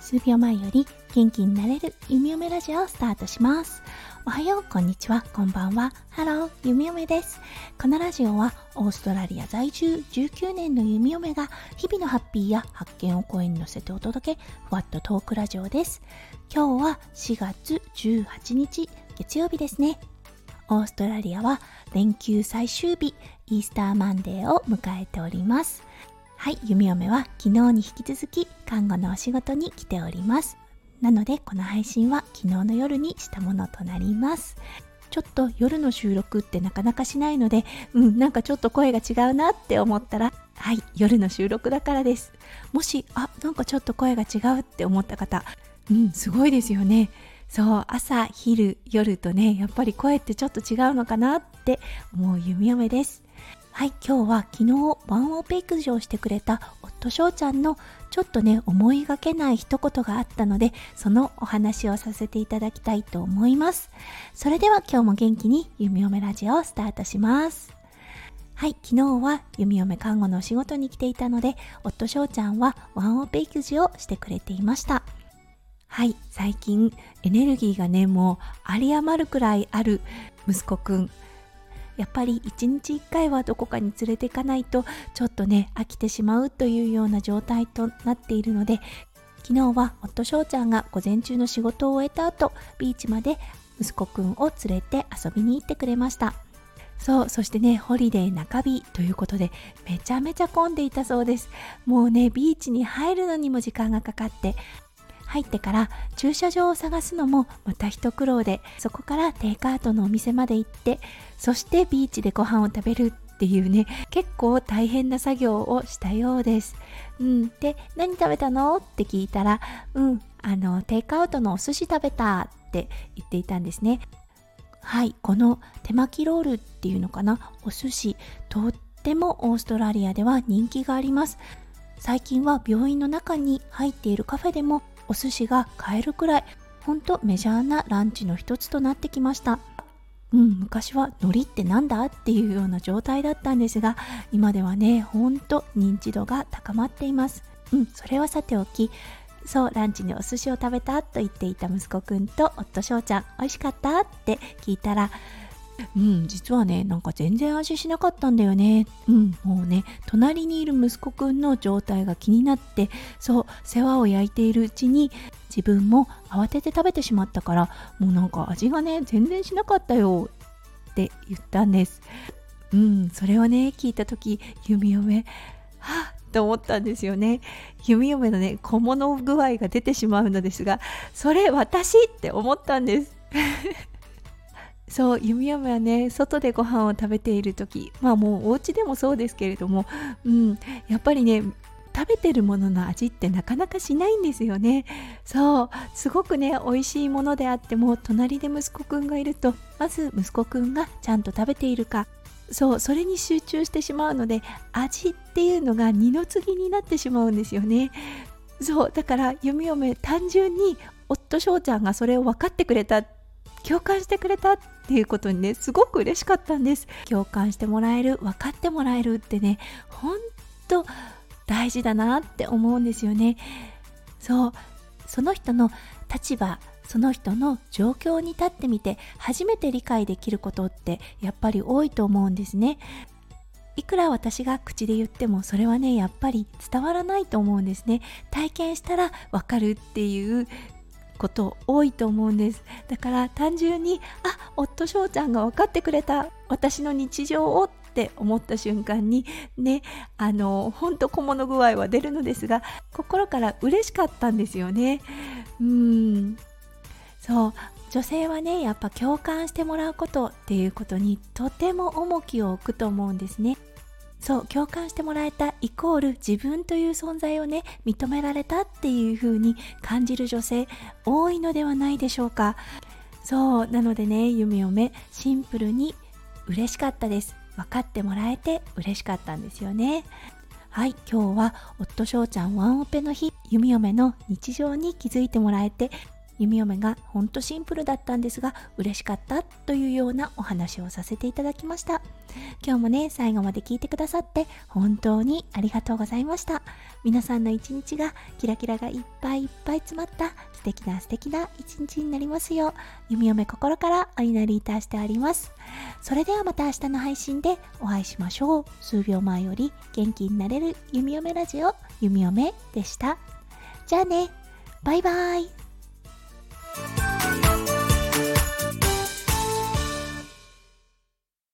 数秒前より元気になれるゆみよめラジオをスタートしますおはよう、こんにちは、こんばんは。ハロー、ゆみよめです。このラジオはオーストラリア在住19年の弓嫁が日々のハッピーや発見を声に乗せてお届け、ふわっとトークラジオです。今日は4月18日、月曜日ですね。オーストラリアは連休最終日、 Easter Monday を迎えております。はい、弓嫁は昨日に引き続き看護のお仕事に来ております。なのでこの配信は昨日の夜にしたものとなりますちょっと夜の収録ってなかなかしないのでうんなんかちょっと声が違うなって思ったらはい夜の収録だからですもしあなんかちょっと声が違うって思った方うんすごいですよねそう朝昼夜とねやっぱり声ってちょっと違うのかなって思う弓嫁です。はい今日は昨日ワンオペ育児をしてくれた夫翔ちゃんのちょっとね思いがけない一言があったのでそのお話をさせていただきたいと思います。それでは今日も元気に弓嫁ラジオをスタートします。はい昨日は弓嫁看護のお仕事に来ていたので夫翔ちゃんはワンオペ育児をしてくれていました。はい最近エネルギーがねもう有り余るくらいある息子くん。やっぱり一日一回はどこかに連れていかないとちょっとね飽きてしまうというような状態となっているので昨日は夫翔ちゃんが午前中の仕事を終えた後ビーチまで息子くんを連れて遊びに行ってくれました。そうそしてねホリデー中日ということでめちゃめちゃ混んでいたそうです。もうねビーチに入るのにも時間がかかって入ってから駐車場を探すのもまた一苦労でそこからテイクアウトのお店まで行ってそしてビーチでご飯を食べるっていうね結構大変な作業をしたようです。うん、で何食べたの？って聞いたらうんあのテイクアウトのお寿司食べたって言っていたんですね。はいこの手巻きロールっていうのかな？お寿司。とってもオーストラリアでは人気があります。最近は病院の中に入っているカフェでもお寿司が買えるくらいほんとメジャーなランチの一つとなってきました。うん、昔は海苔ってなんだっていうような状態だったんですが今ではねほんと認知度が高まっています。うんそれはさておきそうランチにお寿司を食べたと言っていた息子くんと夫翔ちゃん美味しかったって聞いたらうん実はねなんか全然味しなかったんだよね。うんもうね隣にいる息子くんの状態が気になってそう世話を焼いているうちに自分も慌てて食べてしまったからもうなんか味がね全然しなかったよって言ったんです。うんそれをね聞いた時弓嫁はっと思ったんですよね。弓嫁のね小物具合が出てしまうのですがそれ私って思ったんです。そう弓嫁はね外でご飯を食べている時まあもうお家でもそうですけれども、うん、やっぱりね食べてるものの味ってなかなかしないんですよね。そうすごくね美味しいものであっても隣で息子くんがいるとまず息子くんがちゃんと食べているか。そうそれに集中してしまうので味っていうのが二の次になってしまうんですよね。そうだから弓嫁単純に夫翔ちゃんがそれを分かってくれたっ共感してくれたっていうことにねすごく嬉しかったんです。共感してもらえる分かってもらえるってねほんと大事だなって思うんですよね。そう。その人の立場その人の状況に立ってみて初めて理解できることってやっぱり多いと思うんですね。いくら私が口で言ってもそれはねやっぱり伝わらないと思うんですね。体験したらわかるっていうこと多いと思うんです。だから単純にあ夫翔ちゃんが分かってくれた私の日常をって思った瞬間にねあのほんと小物具合は出るのですが心から嬉しかったんですよね。うん。そう。女性はねやっぱ共感してもらうことっていうことにとても重きを置くと思うんですね。そう共感してもらえたイコール自分という存在をね認められたっていう風に感じる女性多いのではないでしょうか。そうなのでね夢嫁シンプルに嬉しかったです。分かってもらえて嬉しかったんですよね。はい今日は夫翔ちゃんワンオペの日弓嫁の日常に気づいてもらえて弓嫁がほんとシンプルだったんですが嬉しかったというようなお話をさせていただきました。今日もね最後まで聞いてくださって本当にありがとうございました。皆さんの一日がキラキラがいっぱいいっぱい詰まった素敵な素敵な一日になりますよう弓嫁心からお祈りいたしてあります。それではまた明日の配信でお会いしましょう。数秒前より元気になれる弓嫁ラジオ弓嫁でした。じゃあねバイバイ。Bye.